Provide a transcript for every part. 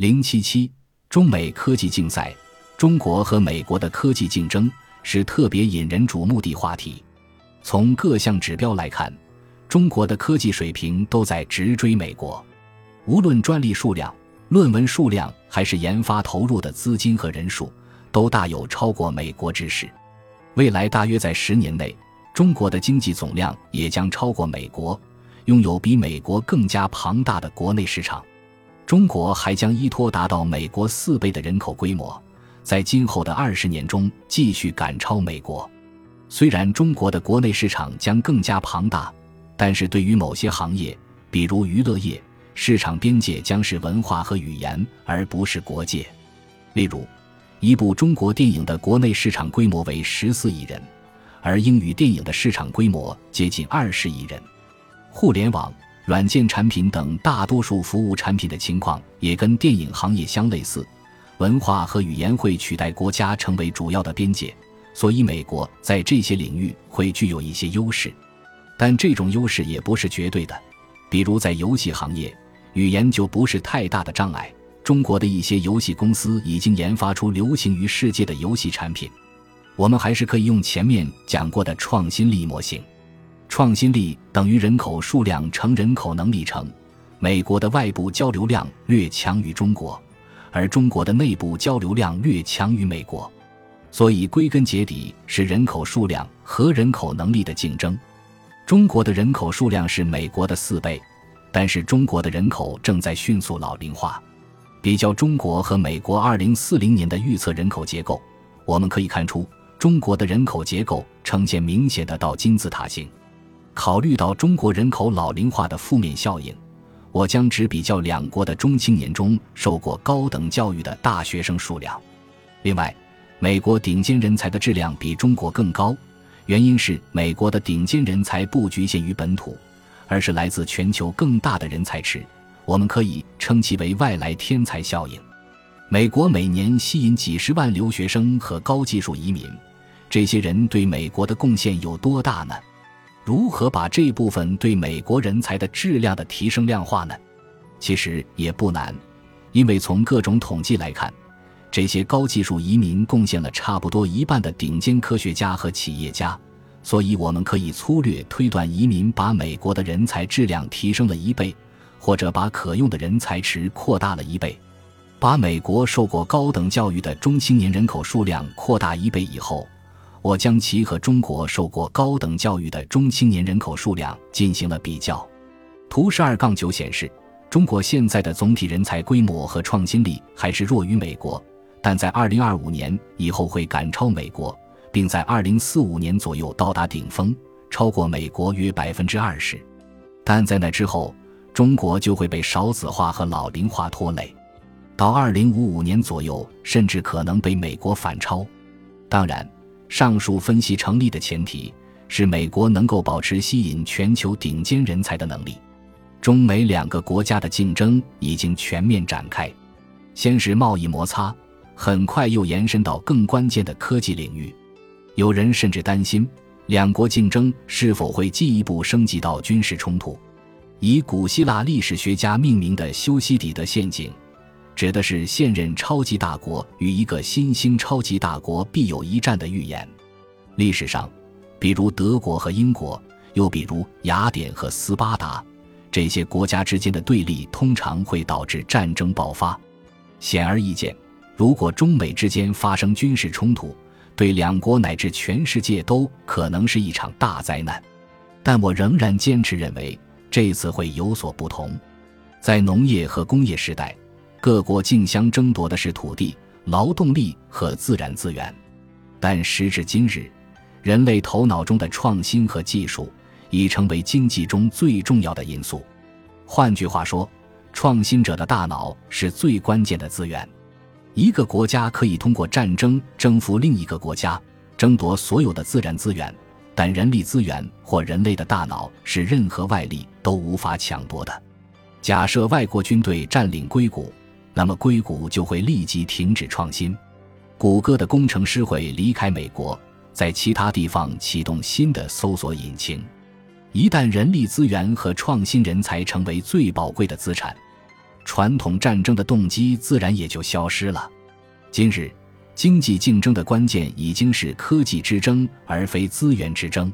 零七七，中美科技竞赛，中国和美国的科技竞争是特别引人瞩目的话题。从各项指标来看，中国的科技水平都在直追美国，无论专利数量、论文数量，还是研发投入的资金和人数，都大有超过美国之势。未来大约在十年内，中国的经济总量也将超过美国，拥有比美国更加庞大的国内市场。中国还将依托达到美国四倍的人口规模，在今后的二十年中继续赶超美国。虽然中国的国内市场将更加庞大，但是对于某些行业，比如娱乐业，市场边界将是文化和语言，而不是国界。例如，一部中国电影的国内市场规模为十四亿人，而英语电影的市场规模接近二十亿人。互联网、软件产品等大多数服务产品的情况也跟电影行业相类似，文化和语言会取代国家成为主要的边界。所以，美国在这些领域会具有一些优势，但这种优势也不是绝对的。比如，在游戏行业，语言就不是太大的障碍。中国的一些游戏公司已经研发出流行于世界的游戏产品。我们还是可以用前面讲过的创新力模型，创新力等于人口数量乘人口能力乘。美国的外部交流量略强于中国，而中国的内部交流量略强于美国。所以，归根结底是人口数量和人口能力的竞争。中国的人口数量是美国的四倍，但是中国的人口正在迅速老龄化。比较中国和美国2040年的预测人口结构，我们可以看出，中国的人口结构呈现明显的倒金字塔形。考虑到中国人口老龄化的负面效应，我将只比较两国的中青年中受过高等教育的大学生数量。另外，美国顶尖人才的质量比中国更高，原因是美国的顶尖人才不局限于本土，而是来自全球更大的人才池，我们可以称其为外来天才效应。美国每年吸引几十万留学生和高技术移民，这些人对美国的贡献有多大呢？如何把这部分对美国人才的质量的提升量化呢？其实也不难，因为从各种统计来看。这些高技术移民贡献了差不多一半的顶尖科学家和企业家，所以我们可以粗略推断，移民把美国的人才质量提升了一倍，或者把可用的人才池扩大了一倍。把美国受过高等教育的中青年人口数量扩大一倍以后，我将其和中国受过高等教育的中青年人口数量进行了比较。图十二杠九显示，中国现在的总体人才规模和创新力还是弱于美国。但在二零二五年以后会赶超美国，并在二零四五年左右到达顶峰，超过美国约百分之二十。但在那之后，中国就会被少子化和老龄化拖累，到二零五五年左右，甚至可能被美国反超。当然，上述分析成立的前提是美国能够保持吸引全球顶尖人才的能力。中美两个国家的竞争已经全面展开，先是贸易摩擦。很快又延伸到更关键的科技领域，有人甚至担心两国竞争是否会进一步升级到军事冲突。以古希腊历史学家命名的修昔底德陷阱，指的是现任超级大国与一个新兴超级大国必有一战的预言。历史上，比如德国和英国，又比如雅典和斯巴达，这些国家之间的对立通常会导致战争爆发。显而易见。如果中美之间发生军事冲突，对两国乃至全世界都可能是一场大灾难。但我仍然坚持认为，这次会有所不同。在农业和工业时代，各国竞相争夺的是土地、劳动力和自然资源。但时至今日，人类头脑中的创新和技术已成为经济中最重要的因素。换句话说，创新者的大脑是最关键的资源。一个国家可以通过战争征服另一个国家，争夺所有的自然资源，但人力资源或人类的大脑是任何外力都无法抢夺的。假设外国军队占领硅谷，那么硅谷就会立即停止创新，谷歌的工程师会离开美国，在其他地方启动新的搜索引擎。一旦人力资源和创新人才成为最宝贵的资产。传统战争的动机自然也就消失了。今日，经济竞争的关键已经是科技之争，而非资源之争。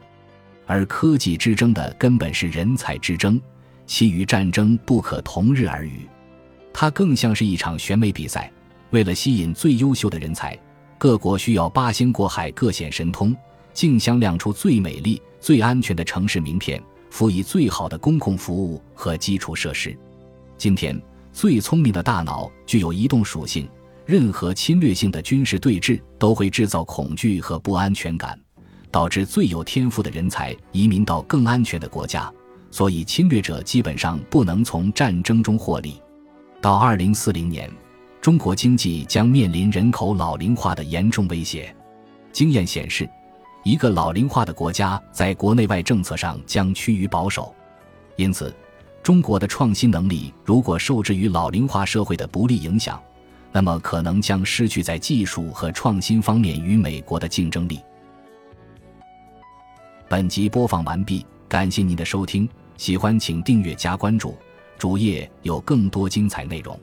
而科技之争的根本是人才之争，其与战争不可同日而语。它更像是一场选美比赛，为了吸引最优秀的人才，各国需要八仙过海、各显神通，竞相亮出最美丽、最安全的城市名片，辅以最好的公共服务和基础设施。今天，最聪明的大脑具有移动属性，任何侵略性的军事对峙都会制造恐惧和不安全感。导致最有天赋的人才移民到更安全的国家，所以侵略者基本上不能从战争中获利。到二零四零年，中国经济将面临人口老龄化的严重威胁。经验显示，一个老龄化的国家在国内外政策上将趋于保守。因此，中国的创新能力如果受制于老龄化社会的不利影响，那么可能将失去在技术和创新方面与美国的竞争力。本集播放完毕，感谢您的收听，喜欢请订阅加关注，主页有更多精彩内容。